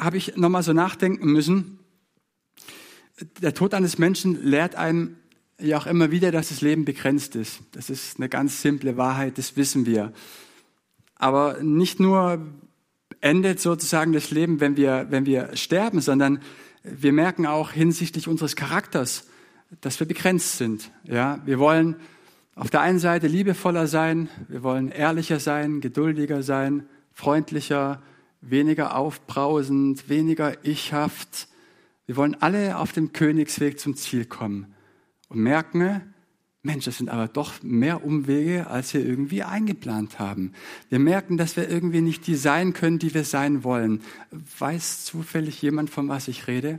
habe ich nochmal so nachdenken müssen. Der Tod eines Menschen lehrt einem ja auch immer wieder, dass das Leben begrenzt ist. Das ist eine ganz simple Wahrheit, das wissen wir. Aber nicht nur endet sozusagen das Leben, wenn wir, wenn wir sterben, sondern wir merken auch hinsichtlich unseres Charakters, dass wir begrenzt sind. Ja, wir wollen auf der einen Seite liebevoller sein, wir wollen ehrlicher sein, geduldiger sein, freundlicher, weniger aufbrausend, weniger ichhaft. Wir wollen alle auf dem Königsweg zum Ziel kommen und merken, Mensch, das sind aber doch mehr Umwege, als wir irgendwie eingeplant haben. Wir merken, dass wir irgendwie nicht die sein können, die wir sein wollen. Weiß zufällig jemand, von was ich rede?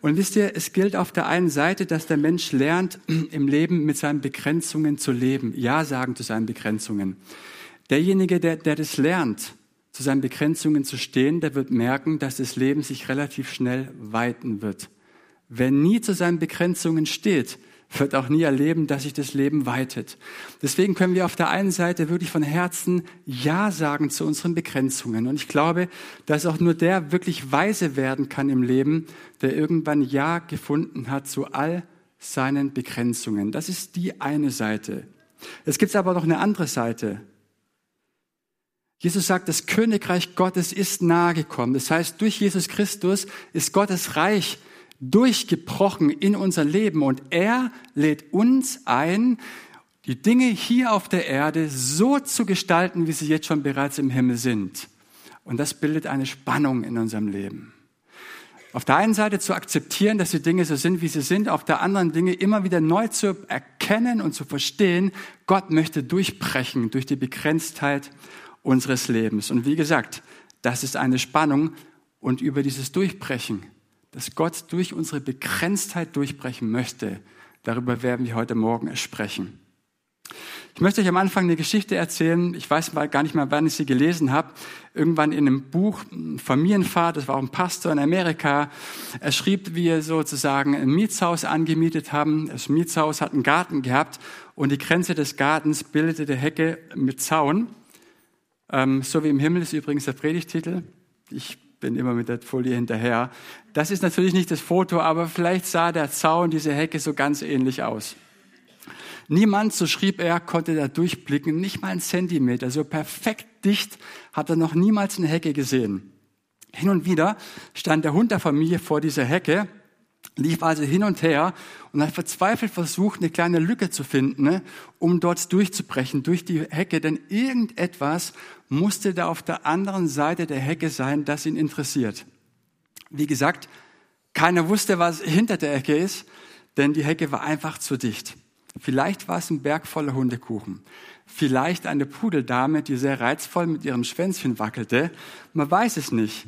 Und wisst ihr, es gilt auf der einen Seite, dass der Mensch lernt, im Leben mit seinen Begrenzungen zu leben, Ja sagen zu seinen Begrenzungen. Derjenige, der, der das lernt, zu seinen Begrenzungen zu stehen, der wird merken, dass das Leben sich relativ schnell weiten wird. Wer nie zu seinen Begrenzungen steht, wird auch nie erleben, dass sich das Leben weitet. Deswegen können wir auf der einen Seite wirklich von Herzen Ja sagen zu unseren Begrenzungen. Und ich glaube, dass auch nur der wirklich weise werden kann im Leben, der irgendwann Ja gefunden hat zu all seinen Begrenzungen. Das ist die eine Seite. Es gibt aber noch eine andere Seite. Jesus sagt, das Königreich Gottes ist nahe gekommen. Das heißt, durch Jesus Christus ist Gottes Reich durchgebrochen in unser Leben und er lädt uns ein, die Dinge hier auf der Erde so zu gestalten, wie sie jetzt schon bereits im Himmel sind. Und das bildet eine Spannung in unserem Leben. Auf der einen Seite zu akzeptieren, dass die Dinge so sind, wie sie sind, auf der anderen Dinge immer wieder neu zu erkennen und zu verstehen, Gott möchte durchbrechen durch die Begrenztheit unseres Lebens. Und wie gesagt, das ist eine Spannung und über dieses Durchbrechen dass Gott durch unsere Begrenztheit durchbrechen möchte. Darüber werden wir heute Morgen sprechen. Ich möchte euch am Anfang eine Geschichte erzählen. Ich weiß mal gar nicht mehr, wann ich sie gelesen habe. Irgendwann in einem Buch, Familienfahrt, das war auch ein Pastor in Amerika. Er schrieb, wie er sozusagen ein Mietshaus angemietet haben. Das Mietshaus hat einen Garten gehabt und die Grenze des Gartens bildete Hecke mit Zaun. Ähm, so wie im Himmel ist übrigens der Predigtitel. Ich bin immer mit der Folie hinterher. Das ist natürlich nicht das Foto, aber vielleicht sah der Zaun, diese Hecke so ganz ähnlich aus. Niemand, so schrieb er, konnte da durchblicken, nicht mal einen Zentimeter. So perfekt dicht hat er noch niemals eine Hecke gesehen. Hin und wieder stand der Hund der Familie vor dieser Hecke lief also hin und her und hat verzweifelt versucht, eine kleine Lücke zu finden, ne, um dort durchzubrechen, durch die Hecke, denn irgendetwas musste da auf der anderen Seite der Hecke sein, das ihn interessiert. Wie gesagt, keiner wusste, was hinter der Hecke ist, denn die Hecke war einfach zu dicht. Vielleicht war es ein Berg voller Hundekuchen. Vielleicht eine Pudeldame, die sehr reizvoll mit ihrem Schwänzchen wackelte. Man weiß es nicht.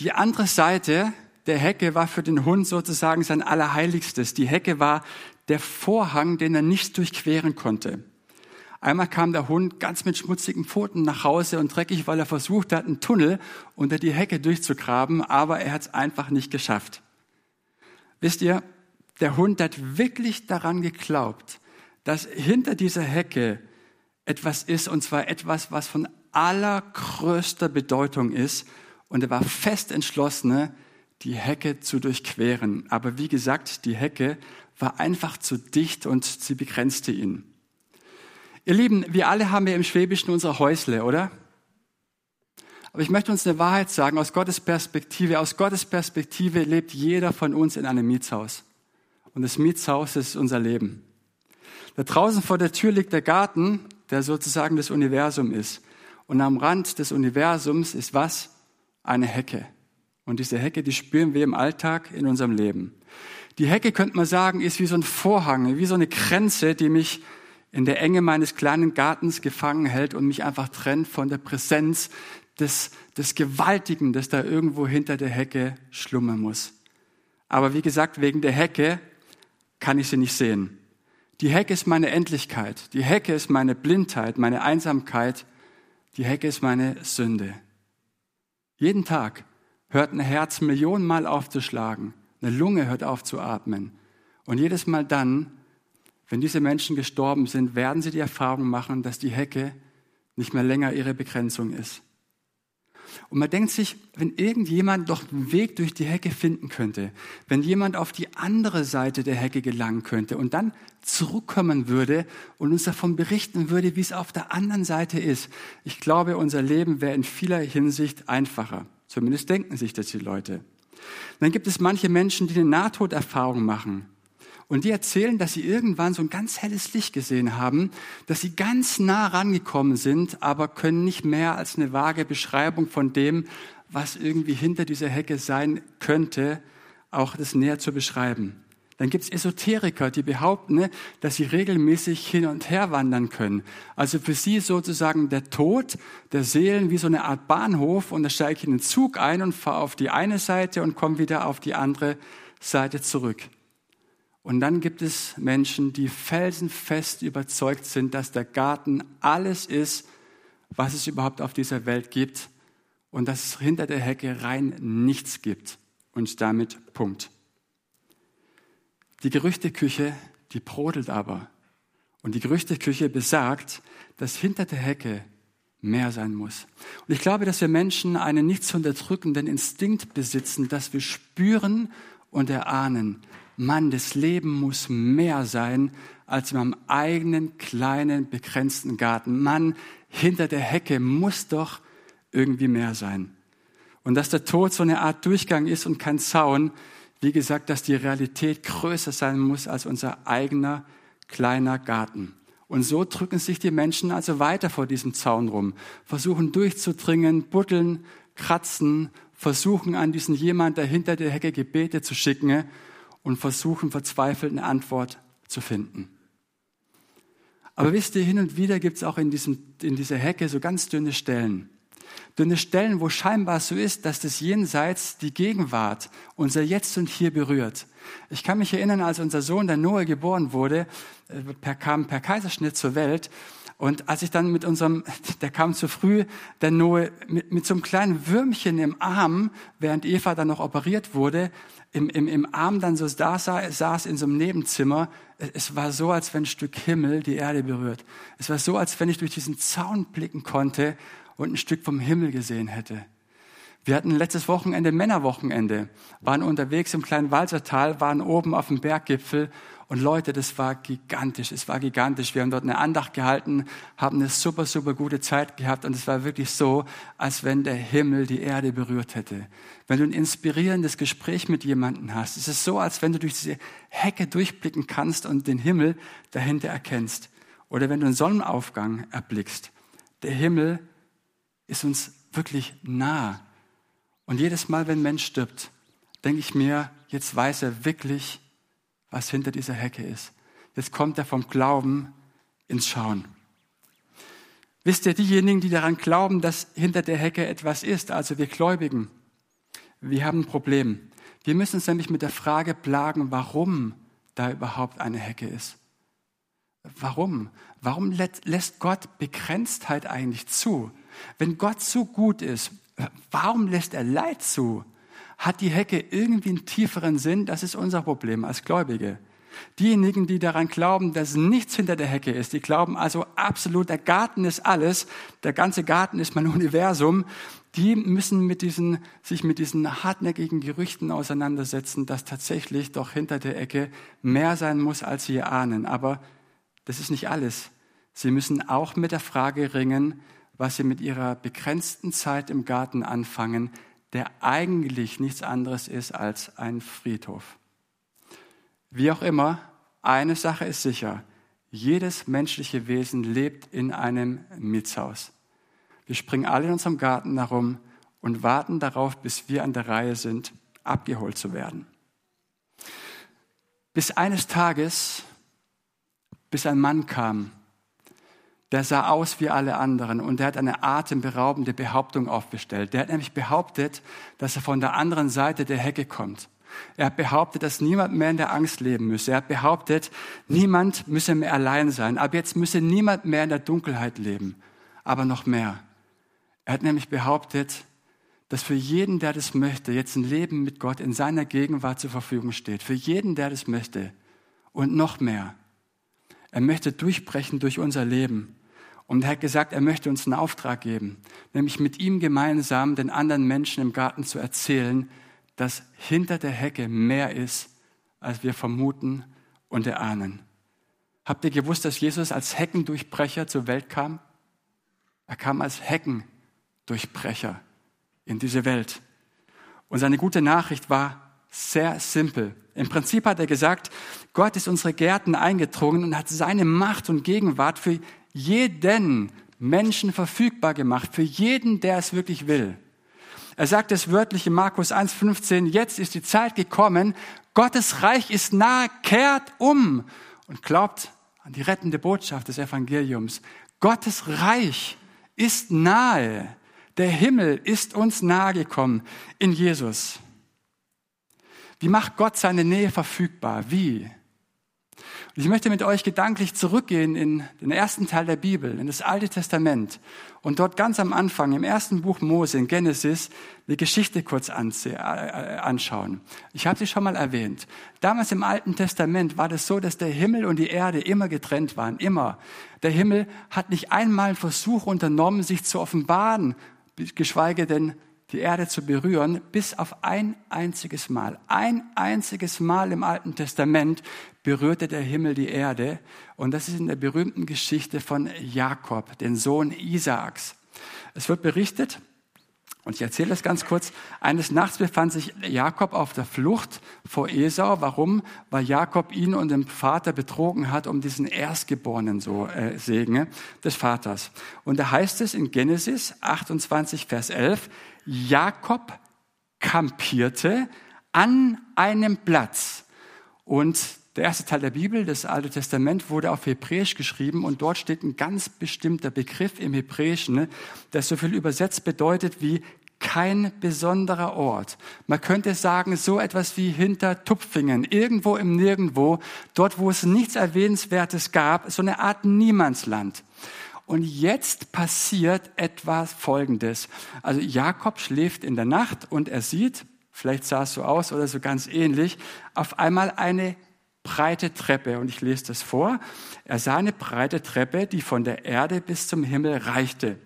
Die andere Seite der Hecke war für den Hund sozusagen sein Allerheiligstes. Die Hecke war der Vorhang, den er nicht durchqueren konnte. Einmal kam der Hund ganz mit schmutzigen Pfoten nach Hause und dreckig, weil er versucht hat, einen Tunnel unter die Hecke durchzugraben, aber er hat es einfach nicht geschafft. Wisst ihr, der Hund hat wirklich daran geglaubt, dass hinter dieser Hecke etwas ist, und zwar etwas, was von allergrößter Bedeutung ist. Und er war fest entschlossen, die Hecke zu durchqueren. Aber wie gesagt, die Hecke war einfach zu dicht und sie begrenzte ihn. Ihr Lieben, wir alle haben ja im Schwäbischen unsere Häusle, oder? Aber ich möchte uns eine Wahrheit sagen, aus Gottes Perspektive. Aus Gottes Perspektive lebt jeder von uns in einem Mietshaus. Und das Mietshaus ist unser Leben. Da draußen vor der Tür liegt der Garten, der sozusagen das Universum ist. Und am Rand des Universums ist was? Eine Hecke. Und diese Hecke, die spüren wir im Alltag in unserem Leben. Die Hecke, könnte man sagen, ist wie so ein Vorhang, wie so eine Grenze, die mich in der Enge meines kleinen Gartens gefangen hält und mich einfach trennt von der Präsenz des, des Gewaltigen, das da irgendwo hinter der Hecke schlummern muss. Aber wie gesagt, wegen der Hecke kann ich sie nicht sehen. Die Hecke ist meine Endlichkeit. Die Hecke ist meine Blindheit, meine Einsamkeit. Die Hecke ist meine Sünde. Jeden Tag hört ein Herz Millionenmal auf zu schlagen. Eine Lunge hört auf zu atmen. Und jedes Mal dann, wenn diese Menschen gestorben sind, werden sie die Erfahrung machen, dass die Hecke nicht mehr länger ihre Begrenzung ist. Und man denkt sich, wenn irgendjemand doch einen Weg durch die Hecke finden könnte, wenn jemand auf die andere Seite der Hecke gelangen könnte und dann zurückkommen würde und uns davon berichten würde, wie es auf der anderen Seite ist. Ich glaube, unser Leben wäre in vieler Hinsicht einfacher. Zumindest denken sich das die Leute. Dann gibt es manche Menschen, die eine Nahtoderfahrung machen. Und die erzählen, dass sie irgendwann so ein ganz helles Licht gesehen haben, dass sie ganz nah rangekommen sind, aber können nicht mehr als eine vage Beschreibung von dem, was irgendwie hinter dieser Hecke sein könnte, auch das näher zu beschreiben. Dann gibt es Esoteriker, die behaupten, ne, dass sie regelmäßig hin und her wandern können. Also für sie sozusagen der Tod der Seelen wie so eine Art Bahnhof und da steige ich in den Zug ein und fahre auf die eine Seite und komme wieder auf die andere Seite zurück. Und dann gibt es Menschen, die felsenfest überzeugt sind, dass der Garten alles ist, was es überhaupt auf dieser Welt gibt und dass es hinter der Hecke rein nichts gibt. Und damit Punkt. Die Gerüchteküche, die brodelt aber. Und die Gerüchteküche besagt, dass hinter der Hecke mehr sein muss. Und ich glaube, dass wir Menschen einen nicht zu unterdrückenden Instinkt besitzen, dass wir spüren und erahnen, Mann, das Leben muss mehr sein als in meinem eigenen kleinen, begrenzten Garten. Mann, hinter der Hecke muss doch irgendwie mehr sein. Und dass der Tod so eine Art Durchgang ist und kein Zaun, wie gesagt, dass die Realität größer sein muss als unser eigener kleiner Garten. Und so drücken sich die Menschen also weiter vor diesem Zaun rum, versuchen durchzudringen, buddeln, kratzen, versuchen an diesen jemand, der hinter der Hecke Gebete zu schicken und versuchen verzweifelt eine Antwort zu finden. Aber wisst ihr, hin und wieder gibt es auch in, diesem, in dieser Hecke so ganz dünne Stellen. Dünne Stellen, wo scheinbar so ist, dass das Jenseits die Gegenwart, unser Jetzt und Hier berührt. Ich kann mich erinnern, als unser Sohn, der Noah, geboren wurde, äh, per, kam per Kaiserschnitt zur Welt. Und als ich dann mit unserem, der kam zu früh, der Noah, mit, mit so einem kleinen Würmchen im Arm, während Eva dann noch operiert wurde, im, im, im Arm dann so da saß in so einem Nebenzimmer. Es war so, als wenn ein Stück Himmel die Erde berührt. Es war so, als wenn ich durch diesen Zaun blicken konnte und ein Stück vom Himmel gesehen hätte. Wir hatten letztes Wochenende Männerwochenende, waren unterwegs im kleinen Walsertal, waren oben auf dem Berggipfel und Leute, das war gigantisch, es war gigantisch. Wir haben dort eine Andacht gehalten, haben eine super, super gute Zeit gehabt und es war wirklich so, als wenn der Himmel die Erde berührt hätte. Wenn du ein inspirierendes Gespräch mit jemandem hast, es ist so, als wenn du durch diese Hecke durchblicken kannst und den Himmel dahinter erkennst. Oder wenn du einen Sonnenaufgang erblickst. Der Himmel ist uns wirklich nah. Und jedes Mal, wenn ein Mensch stirbt, denke ich mir, jetzt weiß er wirklich, was hinter dieser Hecke ist. Jetzt kommt er vom Glauben ins Schauen. Wisst ihr, diejenigen, die daran glauben, dass hinter der Hecke etwas ist, also wir Gläubigen, wir haben ein Problem. Wir müssen uns nämlich mit der Frage plagen, warum da überhaupt eine Hecke ist. Warum? Warum lässt Gott Begrenztheit eigentlich zu? Wenn Gott so gut ist, warum lässt er Leid zu? Hat die Hecke irgendwie einen tieferen Sinn? Das ist unser Problem als Gläubige. Diejenigen, die daran glauben, dass nichts hinter der Hecke ist, die glauben also absolut, der Garten ist alles, der ganze Garten ist mein Universum, die müssen mit diesen, sich mit diesen hartnäckigen Gerüchten auseinandersetzen, dass tatsächlich doch hinter der Ecke mehr sein muss, als sie ahnen. Aber das ist nicht alles. Sie müssen auch mit der Frage ringen, was sie mit ihrer begrenzten Zeit im Garten anfangen, der eigentlich nichts anderes ist als ein Friedhof. Wie auch immer, eine Sache ist sicher. Jedes menschliche Wesen lebt in einem Mietshaus. Wir springen alle in unserem Garten herum und warten darauf, bis wir an der Reihe sind, abgeholt zu werden. Bis eines Tages, bis ein Mann kam, der sah aus wie alle anderen und der hat eine atemberaubende Behauptung aufgestellt. Der hat nämlich behauptet, dass er von der anderen Seite der Hecke kommt. Er hat behauptet, dass niemand mehr in der Angst leben müsse. Er hat behauptet, niemand müsse mehr allein sein. Ab jetzt müsse niemand mehr in der Dunkelheit leben. Aber noch mehr. Er hat nämlich behauptet, dass für jeden, der das möchte, jetzt ein Leben mit Gott in seiner Gegenwart zur Verfügung steht. Für jeden, der das möchte. Und noch mehr. Er möchte durchbrechen durch unser Leben Und er hat gesagt, er möchte uns einen Auftrag geben, nämlich mit ihm gemeinsam den anderen Menschen im Garten zu erzählen, dass hinter der Hecke mehr ist, als wir vermuten und erahnen. Habt ihr gewusst, dass Jesus als Heckendurchbrecher zur Welt kam? Er kam als Heckendurchbrecher in diese Welt. Und seine gute Nachricht war sehr simpel. Im Prinzip hat er gesagt, Gott ist unsere Gärten eingedrungen und hat seine Macht und Gegenwart für jeden Menschen verfügbar gemacht, für jeden, der es wirklich will. Er sagt es wörtlich in Markus 1,15, jetzt ist die Zeit gekommen, Gottes Reich ist nahe, kehrt um und glaubt an die rettende Botschaft des Evangeliums. Gottes Reich ist nahe. Der Himmel ist uns nahe gekommen in Jesus. Wie macht Gott seine Nähe verfügbar? Wie? Ich möchte mit euch gedanklich zurückgehen in den ersten Teil der Bibel, in das Alte Testament und dort ganz am Anfang im ersten Buch Mose in Genesis eine Geschichte kurz äh, anschauen. Ich habe sie schon mal erwähnt. Damals im Alten Testament war das so, dass der Himmel und die Erde immer getrennt waren, immer. Der Himmel hat nicht einmal einen Versuch unternommen, sich zu offenbaren, geschweige denn die Erde zu berühren, bis auf ein einziges Mal. Ein einziges Mal im Alten Testament berührte der Himmel die Erde. Und das ist in der berühmten Geschichte von Jakob, den Sohn Isaaks. Es wird berichtet, und ich erzähle das ganz kurz. Eines Nachts befand sich Jakob auf der Flucht vor Esau. Warum? Weil Jakob ihn und den Vater betrogen hat um diesen Erstgeborenen so äh, Segen des Vaters. Und da heißt es in Genesis 28, Vers 11, Jakob kampierte an einem Platz. Und der erste Teil der Bibel, das Alte Testament, wurde auf Hebräisch geschrieben und dort steht ein ganz bestimmter Begriff im Hebräischen, der so viel übersetzt bedeutet wie kein besonderer Ort. Man könnte sagen, so etwas wie hinter Tupfingen, irgendwo im Nirgendwo, dort, wo es nichts Erwähnenswertes gab, so eine Art Niemandsland. Und jetzt passiert etwas Folgendes. Also Jakob schläft in der Nacht und er sieht, vielleicht sah es so aus oder so ganz ähnlich, auf einmal eine breite Treppe. Und ich lese das vor. Er sah eine breite Treppe, die von der Erde bis zum Himmel reichte.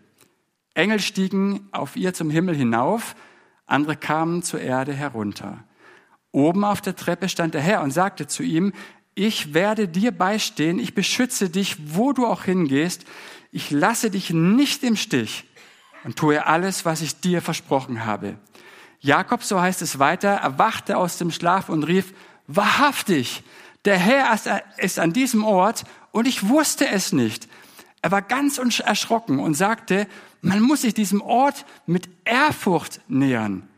Engel stiegen auf ihr zum Himmel hinauf, andere kamen zur Erde herunter. Oben auf der Treppe stand der Herr und sagte zu ihm, ich werde dir beistehen, ich beschütze dich, wo du auch hingehst, ich lasse dich nicht im Stich und tue alles, was ich dir versprochen habe. Jakob, so heißt es weiter, erwachte aus dem Schlaf und rief, wahrhaftig, der Herr ist an diesem Ort und ich wusste es nicht. Er war ganz erschrocken und sagte, man muss sich diesem Ort mit Ehrfurcht nähern.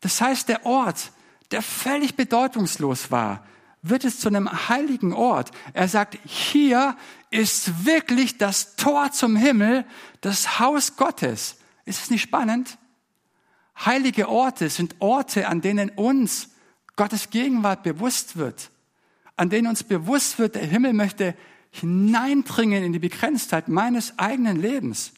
Das heißt, der Ort, der völlig bedeutungslos war, wird es zu einem heiligen Ort. Er sagt, hier ist wirklich das Tor zum Himmel, das Haus Gottes. Ist es nicht spannend? Heilige Orte sind Orte, an denen uns Gottes Gegenwart bewusst wird, an denen uns bewusst wird, der Himmel möchte hineindringen in die Begrenztheit meines eigenen Lebens.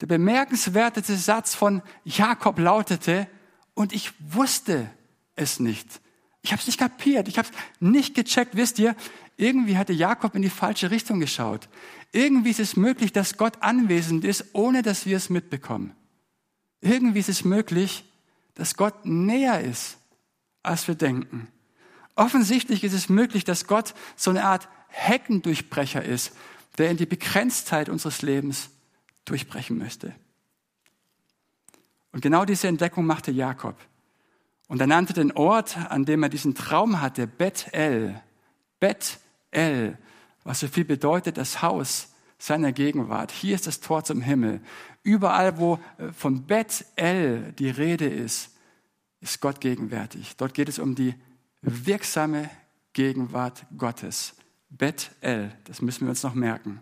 Der bemerkenswerte Satz von Jakob lautete, und ich wusste es nicht. Ich habe es nicht kapiert, ich habe es nicht gecheckt. Wisst ihr, irgendwie hatte Jakob in die falsche Richtung geschaut. Irgendwie ist es möglich, dass Gott anwesend ist, ohne dass wir es mitbekommen. Irgendwie ist es möglich, dass Gott näher ist, als wir denken. Offensichtlich ist es möglich, dass Gott so eine Art Heckendurchbrecher ist, der in die Begrenztheit unseres Lebens durchbrechen möchte. Und genau diese Entdeckung machte Jakob. Und er nannte den Ort, an dem er diesen Traum hatte, Bethel. Bethel, was so viel bedeutet, das Haus seiner Gegenwart. Hier ist das Tor zum Himmel. Überall, wo äh, von Bethel die Rede ist, ist Gott gegenwärtig. Dort geht es um die wirksame Gegenwart Gottes. Bethel, das müssen wir uns noch merken.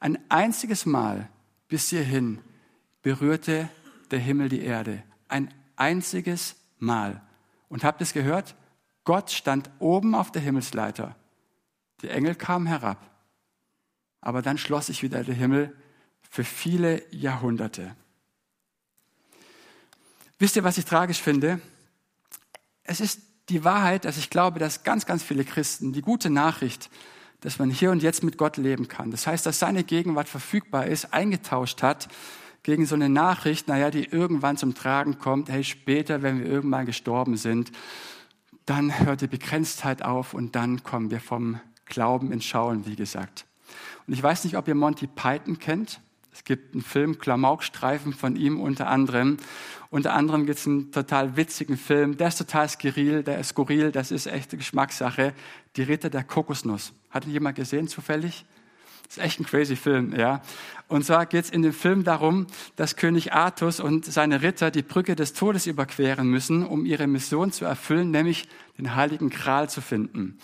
Ein einziges Mal bis hierhin berührte der Himmel die Erde. Ein einziges Mal. Und habt es gehört? Gott stand oben auf der Himmelsleiter. Die Engel kamen herab. Aber dann schloss sich wieder der Himmel für viele Jahrhunderte. Wisst ihr, was ich tragisch finde? Es ist die Wahrheit, dass ich glaube, dass ganz, ganz viele Christen die gute Nachricht, dass man hier und jetzt mit Gott leben kann. Das heißt, dass seine Gegenwart verfügbar ist, eingetauscht hat gegen so eine Nachricht, naja, die irgendwann zum Tragen kommt, hey, später, wenn wir irgendwann gestorben sind, dann hört die Begrenztheit auf und dann kommen wir vom Glauben ins Schauen, wie gesagt. Und ich weiß nicht, ob ihr Monty Python kennt. Es gibt einen Film, Klamaukstreifen von ihm unter anderem. Unter anderem gibt es einen total witzigen Film, der ist total skurril, der ist skurril, das ist echte Geschmackssache. Die Ritter der Kokosnuss. Hat ihn jemand gesehen zufällig? Ist echt ein crazy Film, ja. Und zwar geht es in dem Film darum, dass König Artus und seine Ritter die Brücke des Todes überqueren müssen, um ihre Mission zu erfüllen, nämlich den heiligen Gral zu finden.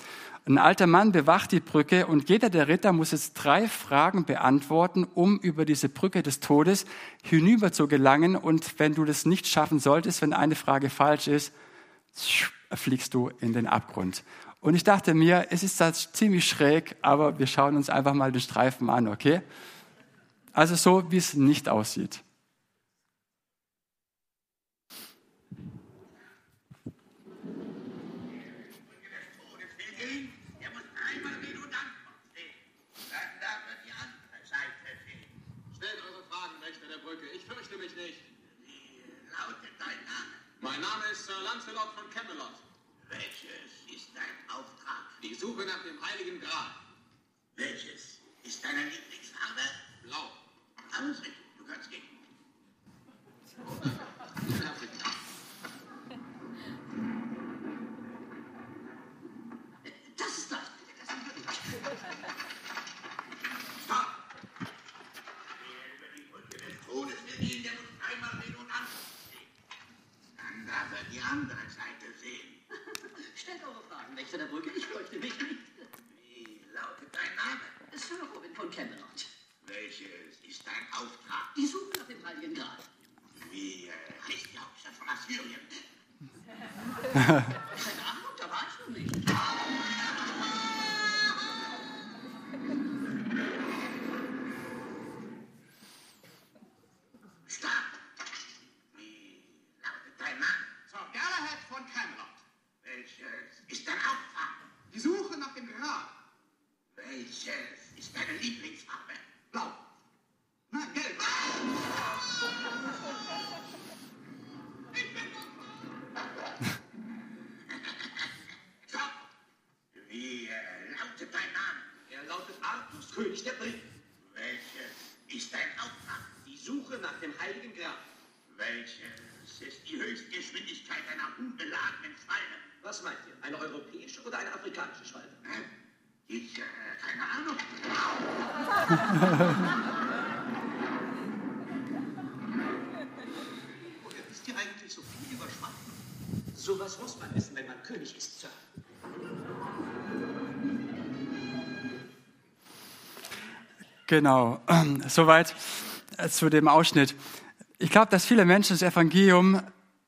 Ein alter Mann bewacht die Brücke und jeder der Ritter muss jetzt drei Fragen beantworten, um über diese Brücke des Todes hinüber zu gelangen. Und wenn du das nicht schaffen solltest, wenn eine Frage falsch ist, fliegst du in den Abgrund. Und ich dachte mir, es ist das ziemlich schräg, aber wir schauen uns einfach mal den Streifen an, okay? Also so, wie es nicht aussieht. Mein Name ist Sir Lancelot von Camelot. Welches ist dein Auftrag? Die Suche nach dem Heiligen Gral. Welches ist deine Lieblingsfarbe? Blau. Alles richtig, du kannst gehen. Das ist das. das ist Stopp! Wer über die Brücke des Todes will gehen, der muss einmal den und ansehen. Dann darf er die andere Seite sehen. Stellt eure Fragen, Wächter der Brücke. Ich fürchte mich nicht. Wie lautet dein Name? Sir Robin von Camelot. Welches ist dein Auftrag? Die Suche nach dem Heiligen Gral. Wie äh, heißt die Hauptstadt von Assyrien? Keine Ahnung, da war ich noch nicht. Stopp! Wie lautet dein Name? Sir Galahad von Camelot. Welches ist dein Auftrag? Die Suche nach dem Gral. Welches ist deine Lieblingsfarbe? Blau. Nein, gelb. Stopp! Wie äh, lautet dein Name? Er lautet Artus, König der Briten. Welches ist dein Auftrag? Die Suche nach dem Heiligen Gral. Welches ist die Höchstgeschwindigkeit einer unbeladenen Schwalbe? Was meint ihr? Eine europäische oder eine afrikanische Schwalbe? Hä? Ich, äh, keine Ahnung. Woher wisst ihr eigentlich so viel über Schwalben? Sowas muss man wissen, wenn man König ist, Sir. Genau, soweit äh, zu dem Ausschnitt. Ich glaube, dass viele Menschen das Evangelium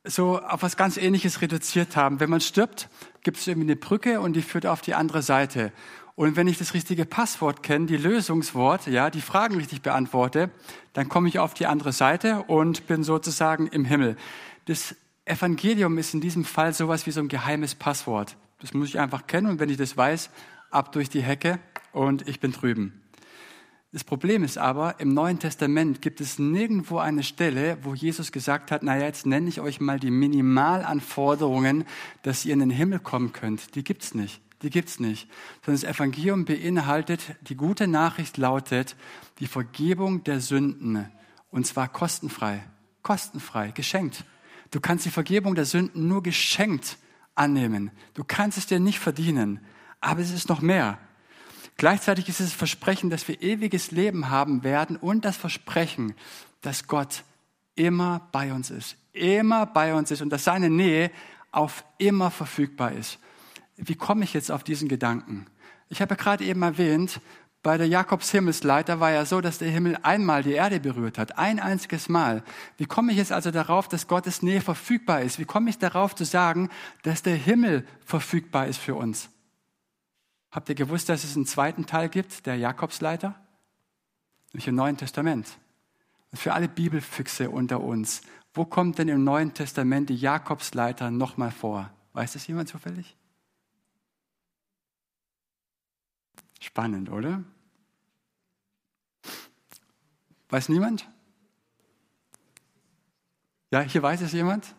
so auf was ganz Ähnliches reduziert haben. Wenn man stirbt, gibt es irgendwie eine Brücke und die führt auf die andere Seite. Und wenn ich das richtige Passwort kenne, die Lösungswort, ja, die Fragen richtig beantworte, dann komme ich auf die andere Seite und bin sozusagen im Himmel. Das Evangelium ist in diesem Fall sowas wie so ein geheimes Passwort. Das muss ich einfach kennen und wenn ich das weiß, ab durch die Hecke und ich bin drüben. Das Problem ist aber, im Neuen Testament gibt es nirgendwo eine Stelle, wo Jesus gesagt hat, naja, jetzt nenne ich euch mal die Minimalanforderungen, dass ihr in den Himmel kommen könnt. Die gibt's nicht. Die gibt's nicht. Sondern das Evangelium beinhaltet, die gute Nachricht lautet, die Vergebung der Sünden. Und zwar kostenfrei. Kostenfrei. Geschenkt. Du kannst die Vergebung der Sünden nur geschenkt annehmen. Du kannst es dir nicht verdienen. Aber es ist noch mehr. Gleichzeitig ist es das Versprechen, dass wir ewiges Leben haben werden und das Versprechen, dass Gott immer bei uns ist, immer bei uns ist und dass seine Nähe auf immer verfügbar ist. Wie komme ich jetzt auf diesen Gedanken? Ich habe ja gerade eben erwähnt, bei der Jakobs Himmelsleiter war ja so, dass der Himmel einmal die Erde berührt hat, ein einziges Mal. Wie komme ich jetzt also darauf, dass Gottes Nähe verfügbar ist? Wie komme ich darauf zu sagen, dass der Himmel verfügbar ist für uns? Habt ihr gewusst, dass es einen zweiten Teil gibt, der Jakobsleiter? Nämlich im Neuen Testament. Und für alle Bibelfüchse unter uns, wo kommt denn im Neuen Testament die Jakobsleiter nochmal vor? Weiß das jemand zufällig? Spannend, oder? Weiß niemand? Ja, hier weiß es jemand?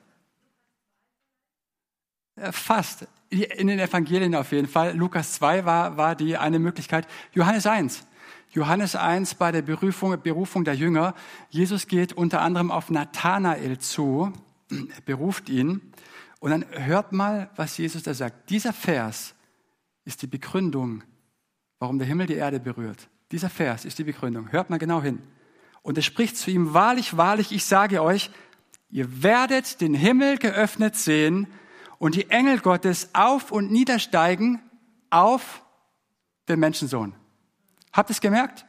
Fast. In den Evangelien auf jeden Fall. Lukas 2 war, war die eine Möglichkeit. Johannes 1. Johannes 1 bei der Berufung, Berufung der Jünger. Jesus geht unter anderem auf Nathanael zu, er beruft ihn. Und dann hört mal, was Jesus da sagt. Dieser Vers ist die Begründung, warum der Himmel die Erde berührt. Dieser Vers ist die Begründung. Hört mal genau hin. Und er spricht zu ihm, wahrlich, wahrlich, ich sage euch, ihr werdet den Himmel geöffnet sehen und die Engel Gottes auf und niedersteigen auf den Menschensohn. Habt ihr es gemerkt?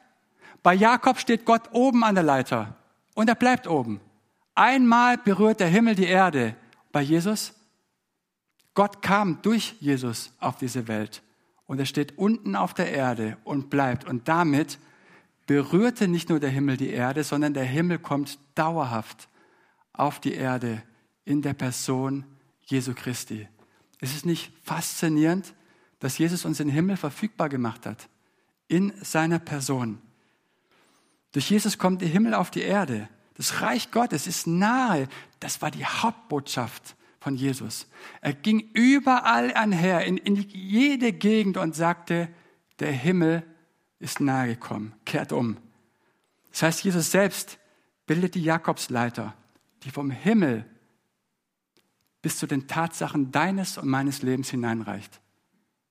Bei Jakob steht Gott oben an der Leiter und er bleibt oben. Einmal berührt der Himmel die Erde. Bei Jesus? Gott kam durch Jesus auf diese Welt und er steht unten auf der Erde und bleibt. Und damit berührte nicht nur der Himmel die Erde, sondern der Himmel kommt dauerhaft auf die Erde in der Person Jesu Christi. Ist es nicht faszinierend, dass Jesus uns den Himmel verfügbar gemacht hat? In seiner Person. Durch Jesus kommt der Himmel auf die Erde. Das Reich Gottes ist nahe. Das war die Hauptbotschaft von Jesus. Er ging überall einher, in, in jede Gegend und sagte, der Himmel ist nahe gekommen. Kehrt um. Das heißt, Jesus selbst bildet die Jakobsleiter, die vom Himmel bis zu den Tatsachen deines und meines Lebens hineinreicht.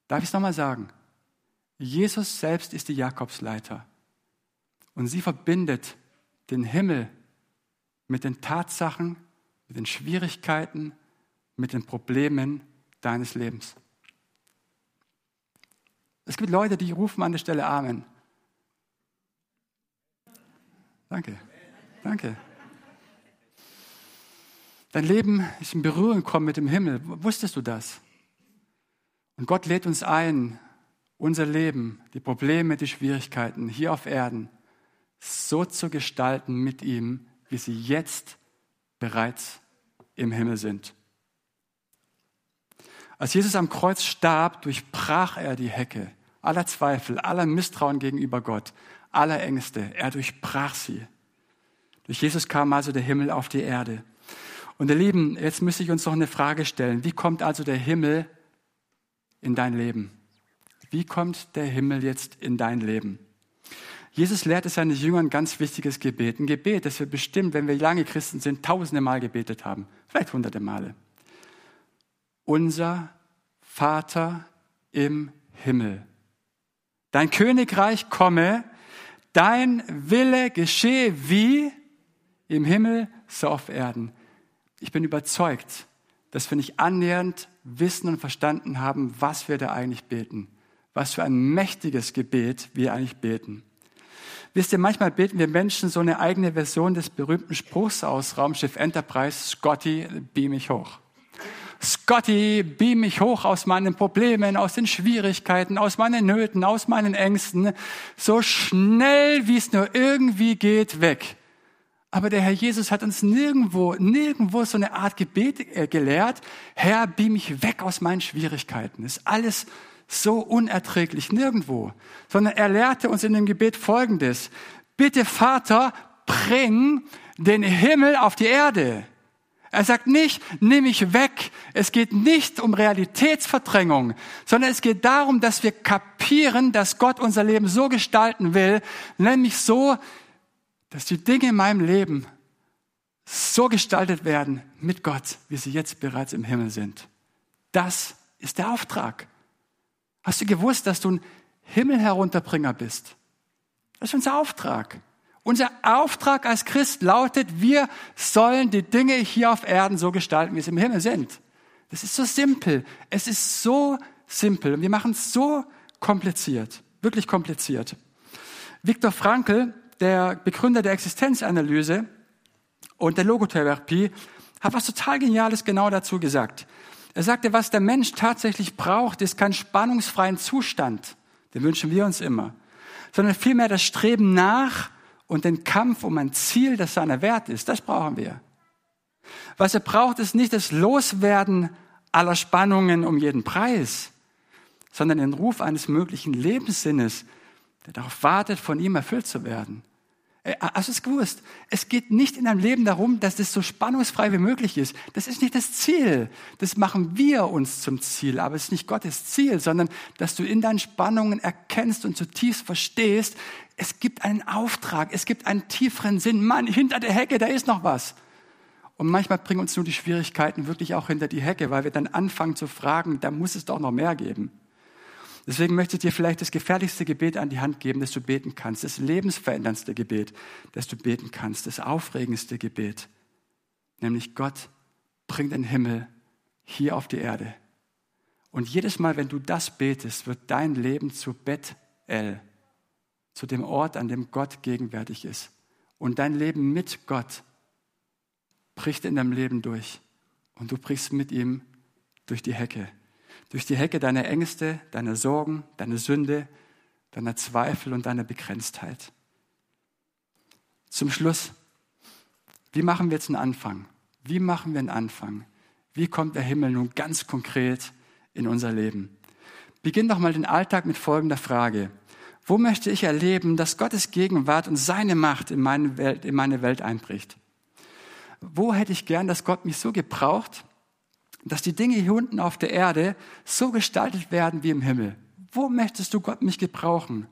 Darf ich es nochmal sagen? Jesus selbst ist die Jakobsleiter und sie verbindet den Himmel mit den Tatsachen, mit den Schwierigkeiten, mit den Problemen deines Lebens. Es gibt Leute, die rufen an der Stelle Amen. Danke, danke. Dein Leben ist in Berührung gekommen mit dem Himmel. Wusstest du das? Und Gott lädt uns ein, unser Leben, die Probleme, die Schwierigkeiten hier auf Erden so zu gestalten mit ihm, wie sie jetzt bereits im Himmel sind. Als Jesus am Kreuz starb, durchbrach er die Hecke aller Zweifel, aller Misstrauen gegenüber Gott, aller Ängste. Er durchbrach sie. Durch Jesus kam also der Himmel auf die Erde. Und ihr Lieben, jetzt müsste ich uns noch eine Frage stellen. Wie kommt also der Himmel in dein Leben? Wie kommt der Himmel jetzt in dein Leben? Jesus lehrte seine Jünger ein ganz wichtiges Gebet. Ein Gebet, das wir bestimmt, wenn wir lange Christen sind, tausende Mal gebetet haben. Vielleicht hunderte Male. Unser Vater im Himmel. Dein Königreich komme, dein Wille geschehe wie im Himmel, so auf Erden. Ich bin überzeugt, dass wir nicht annähernd wissen und verstanden haben, was wir da eigentlich beten. Was für ein mächtiges Gebet wir eigentlich beten. Wisst ihr, manchmal beten wir Menschen so eine eigene Version des berühmten Spruchs aus Raumschiff Enterprise, Scotty, beam mich hoch. Scotty, beam mich hoch aus meinen Problemen, aus den Schwierigkeiten, aus meinen Nöten, aus meinen Ängsten, so schnell wie es nur irgendwie geht, weg. Aber der Herr Jesus hat uns nirgendwo, nirgendwo so eine Art Gebet äh, gelehrt. Herr, beam mich weg aus meinen Schwierigkeiten. ist alles so unerträglich, nirgendwo. Sondern er lehrte uns in dem Gebet Folgendes. Bitte Vater, bring den Himmel auf die Erde. Er sagt nicht, nimm mich weg. Es geht nicht um Realitätsverdrängung, sondern es geht darum, dass wir kapieren, dass Gott unser Leben so gestalten will, nämlich so, dass die Dinge in meinem Leben so gestaltet werden mit Gott, wie sie jetzt bereits im Himmel sind. Das ist der Auftrag. Hast du gewusst, dass du ein Himmelherunterbringer bist? Das ist unser Auftrag. Unser Auftrag als Christ lautet, wir sollen die Dinge hier auf Erden so gestalten, wie sie im Himmel sind. Das ist so simpel. Es ist so simpel. Und wir machen es so kompliziert. Wirklich kompliziert. Viktor Frankl der Begründer der Existenzanalyse und der Logotherapie, hat was total Geniales genau dazu gesagt. Er sagte, was der Mensch tatsächlich braucht, ist kein spannungsfreien Zustand, den wünschen wir uns immer, sondern vielmehr das Streben nach und den Kampf um ein Ziel, das seiner wert ist. Das brauchen wir. Was er braucht, ist nicht das Loswerden aller Spannungen um jeden Preis, sondern den Ruf eines möglichen Lebenssinnes, der darauf wartet, von ihm erfüllt zu werden. Äh, hast du es gewusst? Es geht nicht in deinem Leben darum, dass es so spannungsfrei wie möglich ist. Das ist nicht das Ziel. Das machen wir uns zum Ziel. Aber es ist nicht Gottes Ziel, sondern dass du in deinen Spannungen erkennst und zutiefst verstehst, es gibt einen Auftrag, es gibt einen tieferen Sinn. Mann, hinter der Hecke, da ist noch was. Und manchmal bringen uns nur die Schwierigkeiten wirklich auch hinter die Hecke, weil wir dann anfangen zu fragen, da muss es doch noch mehr geben. Deswegen möchte ich dir vielleicht das gefährlichste Gebet an die Hand geben, das du beten kannst, das lebensveränderndste Gebet, das du beten kannst, das aufregendste Gebet, nämlich Gott bringt den Himmel hier auf die Erde. Und jedes Mal, wenn du das betest, wird dein Leben zu Bethel, zu dem Ort, an dem Gott gegenwärtig ist. Und dein Leben mit Gott bricht in deinem Leben durch. Und du brichst mit ihm durch die Hecke durch die Hecke deiner Ängste, deiner Sorgen, deiner Sünde, deiner Zweifel und deiner Begrenztheit. Zum Schluss, wie machen wir jetzt einen Anfang? Wie machen wir einen Anfang? Wie kommt der Himmel nun ganz konkret in unser Leben? Beginn doch mal den Alltag mit folgender Frage. Wo möchte ich erleben, dass Gottes Gegenwart und seine Macht in meine Welt, in meine Welt einbricht? Wo hätte ich gern, dass Gott mich so gebraucht, dass die Dinge hier unten auf der Erde so gestaltet werden wie im Himmel. Wo möchtest du Gott mich gebrauchen?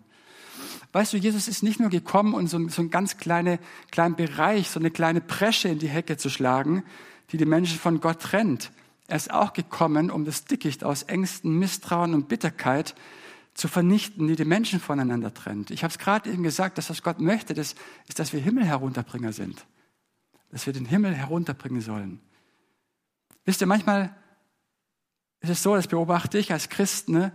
Weißt du, Jesus ist nicht nur gekommen, um so, so einen ganz kleine, kleinen Bereich, so eine kleine Bresche in die Hecke zu schlagen, die die Menschen von Gott trennt. Er ist auch gekommen, um das Dickicht aus Ängsten, Misstrauen und Bitterkeit zu vernichten, die die Menschen voneinander trennt. Ich habe es gerade eben gesagt, dass was Gott möchte, das ist, dass wir Himmel herunterbringer sind. Dass wir den Himmel herunterbringen sollen. Wisst ihr, manchmal ist es so, das beobachte ich als Christen, ne,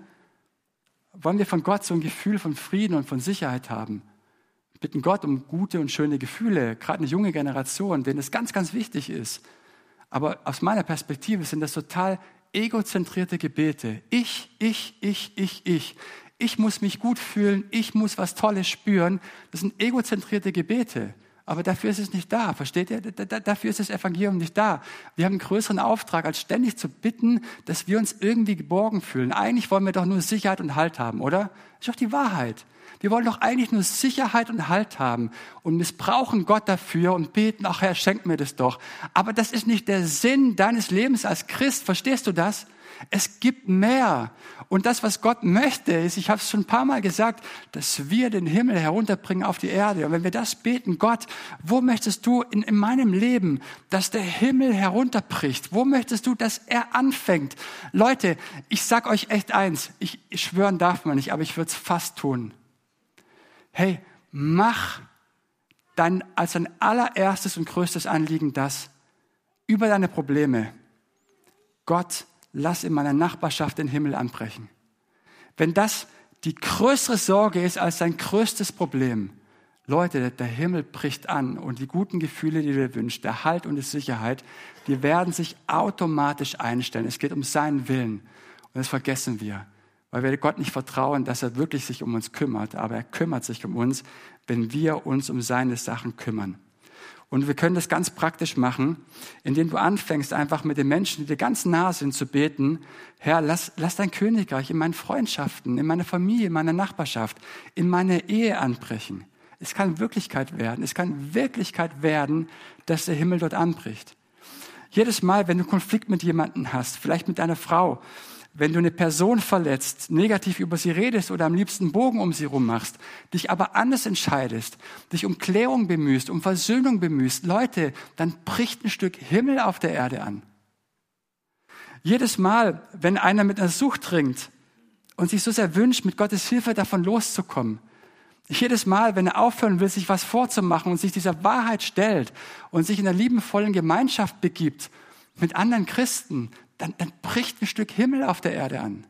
wollen wir von Gott so ein Gefühl von Frieden und von Sicherheit haben. Bitten Gott um gute und schöne Gefühle, gerade eine junge Generation, denen es ganz, ganz wichtig ist. Aber aus meiner Perspektive sind das total egozentrierte Gebete. Ich, ich, ich, ich, ich. Ich muss mich gut fühlen, ich muss was Tolles spüren. Das sind egozentrierte Gebete. Aber dafür ist es nicht da. Versteht ihr? Dafür ist das Evangelium nicht da. Wir haben einen größeren Auftrag, als ständig zu bitten, dass wir uns irgendwie geborgen fühlen. Eigentlich wollen wir doch nur Sicherheit und Halt haben, oder? Das ist doch die Wahrheit. Wir wollen doch eigentlich nur Sicherheit und Halt haben und missbrauchen Gott dafür und beten, ach Herr, schenk mir das doch. Aber das ist nicht der Sinn deines Lebens als Christ. Verstehst du das? Es gibt mehr. Und das, was Gott möchte, ist, ich habe es schon ein paar Mal gesagt, dass wir den Himmel herunterbringen auf die Erde. Und wenn wir das beten, Gott, wo möchtest du in, in meinem Leben, dass der Himmel herunterbricht? Wo möchtest du, dass er anfängt? Leute, ich sag euch echt eins, ich, ich schwören darf man nicht, aber ich würde es fast tun. Hey, mach dein, als dein allererstes und größtes Anliegen das, über deine Probleme Gott lass in meiner Nachbarschaft den Himmel anbrechen. Wenn das die größere Sorge ist als dein größtes Problem, Leute, der Himmel bricht an und die guten Gefühle, die du dir wünschst, der Halt und die Sicherheit, die werden sich automatisch einstellen. Es geht um seinen Willen. Und das vergessen wir, weil wir Gott nicht vertrauen, dass er wirklich sich um uns kümmert. Aber er kümmert sich um uns, wenn wir uns um seine Sachen kümmern. Und wir können das ganz praktisch machen, indem du anfängst, einfach mit den Menschen, die dir ganz nah sind, zu beten, Herr, lass, lass dein Königreich in meinen Freundschaften, in meiner Familie, in meiner Nachbarschaft, in meine Ehe anbrechen. Es kann Wirklichkeit werden. Es kann Wirklichkeit werden, dass der Himmel dort anbricht. Jedes Mal, wenn du Konflikt mit jemandem hast, vielleicht mit deiner Frau, wenn du eine Person verletzt, negativ über sie redest oder am liebsten Bogen um sie rum machst, dich aber anders entscheidest, dich um Klärung bemühst, um Versöhnung bemühst, Leute, dann bricht ein Stück Himmel auf der Erde an. Jedes Mal, wenn einer mit einer Sucht ringt und sich so sehr wünscht, mit Gottes Hilfe davon loszukommen, jedes Mal, wenn er aufhören will, sich was vorzumachen und sich dieser Wahrheit stellt und sich in einer liebenvollen Gemeinschaft begibt mit anderen Christen, dann, dann bricht ein Stück Himmel auf der Erde an.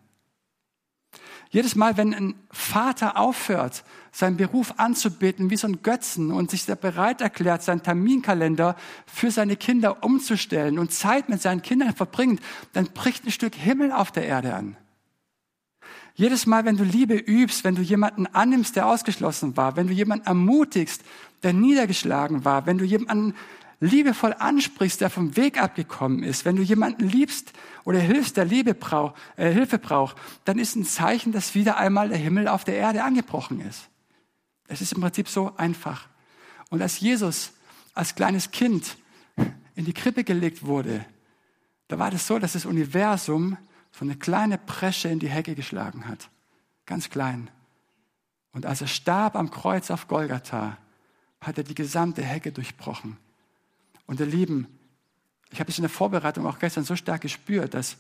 Jedes Mal, wenn ein Vater aufhört, seinen Beruf anzubeten wie so ein Götzen und sich bereit erklärt, seinen Terminkalender für seine Kinder umzustellen und Zeit mit seinen Kindern verbringt, dann bricht ein Stück Himmel auf der Erde an. Jedes Mal, wenn du Liebe übst, wenn du jemanden annimmst, der ausgeschlossen war, wenn du jemanden ermutigst, der niedergeschlagen war, wenn du jemanden liebevoll ansprichst, der vom Weg abgekommen ist, wenn du jemanden liebst oder hilfst, der Liebe brauch, äh, Hilfe braucht, dann ist ein Zeichen, dass wieder einmal der Himmel auf der Erde angebrochen ist. Es ist im Prinzip so einfach. Und als Jesus als kleines Kind in die Krippe gelegt wurde, da war das so, dass das Universum so eine kleine Presche in die Hecke geschlagen hat. Ganz klein. Und als er starb am Kreuz auf Golgatha, hat er die gesamte Hecke durchbrochen. Und ihr Lieben, ich habe es in der Vorbereitung auch gestern so stark gespürt, dass,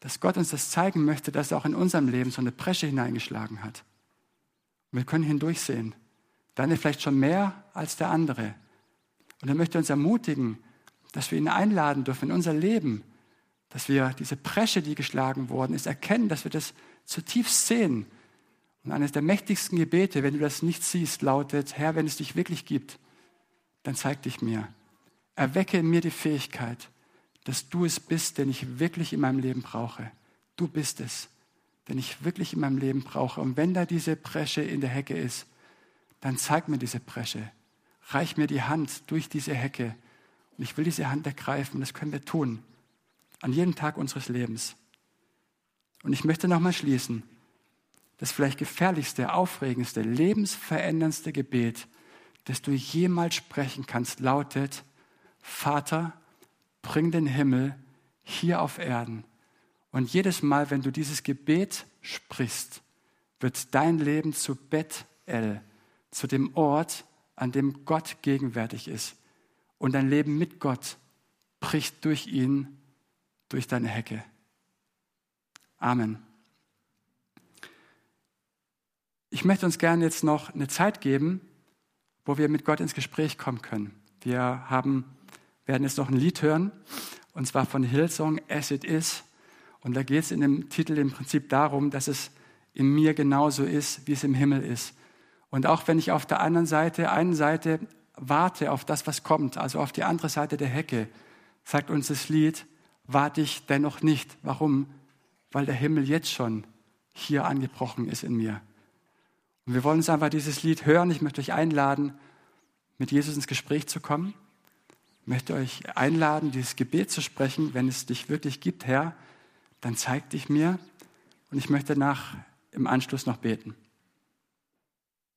dass Gott uns das zeigen möchte, dass er auch in unserem Leben so eine Bresche hineingeschlagen hat. Und wir können hindurchsehen. Der eine vielleicht schon mehr als der andere. Und er möchte uns ermutigen, dass wir ihn einladen dürfen in unser Leben, dass wir diese Bresche, die geschlagen worden ist, erkennen, dass wir das zutiefst sehen. Und eines der mächtigsten Gebete, wenn du das nicht siehst, lautet, Herr, wenn es dich wirklich gibt, dann zeig dich mir. Erwecke in mir die Fähigkeit, dass du es bist, den ich wirklich in meinem Leben brauche. Du bist es, den ich wirklich in meinem Leben brauche. Und wenn da diese Bresche in der Hecke ist, dann zeig mir diese Bresche. Reich mir die Hand durch diese Hecke. Und ich will diese Hand ergreifen. Das können wir tun. An jedem Tag unseres Lebens. Und ich möchte nochmal schließen. Das vielleicht gefährlichste, aufregendste, lebensveränderndste Gebet, das du jemals sprechen kannst, lautet, Vater, bring den Himmel hier auf Erden. Und jedes Mal, wenn du dieses Gebet sprichst, wird dein Leben zu Bethel, zu dem Ort, an dem Gott gegenwärtig ist. Und dein Leben mit Gott bricht durch ihn, durch deine Hecke. Amen. Ich möchte uns gerne jetzt noch eine Zeit geben, wo wir mit Gott ins Gespräch kommen können. Wir haben werden jetzt noch ein Lied hören, und zwar von Hillsong, As It Is. Und da geht es in dem Titel im Prinzip darum, dass es in mir genauso ist, wie es im Himmel ist. Und auch wenn ich auf der anderen Seite, einen Seite warte auf das, was kommt, also auf die andere Seite der Hecke, sagt uns das Lied, warte ich dennoch nicht. Warum? Weil der Himmel jetzt schon hier angebrochen ist in mir. Und wir wollen uns einfach dieses Lied hören. Ich möchte euch einladen, mit Jesus ins Gespräch zu kommen möchte euch einladen, dieses Gebet zu sprechen. Wenn es dich wirklich gibt, Herr, dann zeig dich mir. Und ich möchte nach im Anschluss noch beten.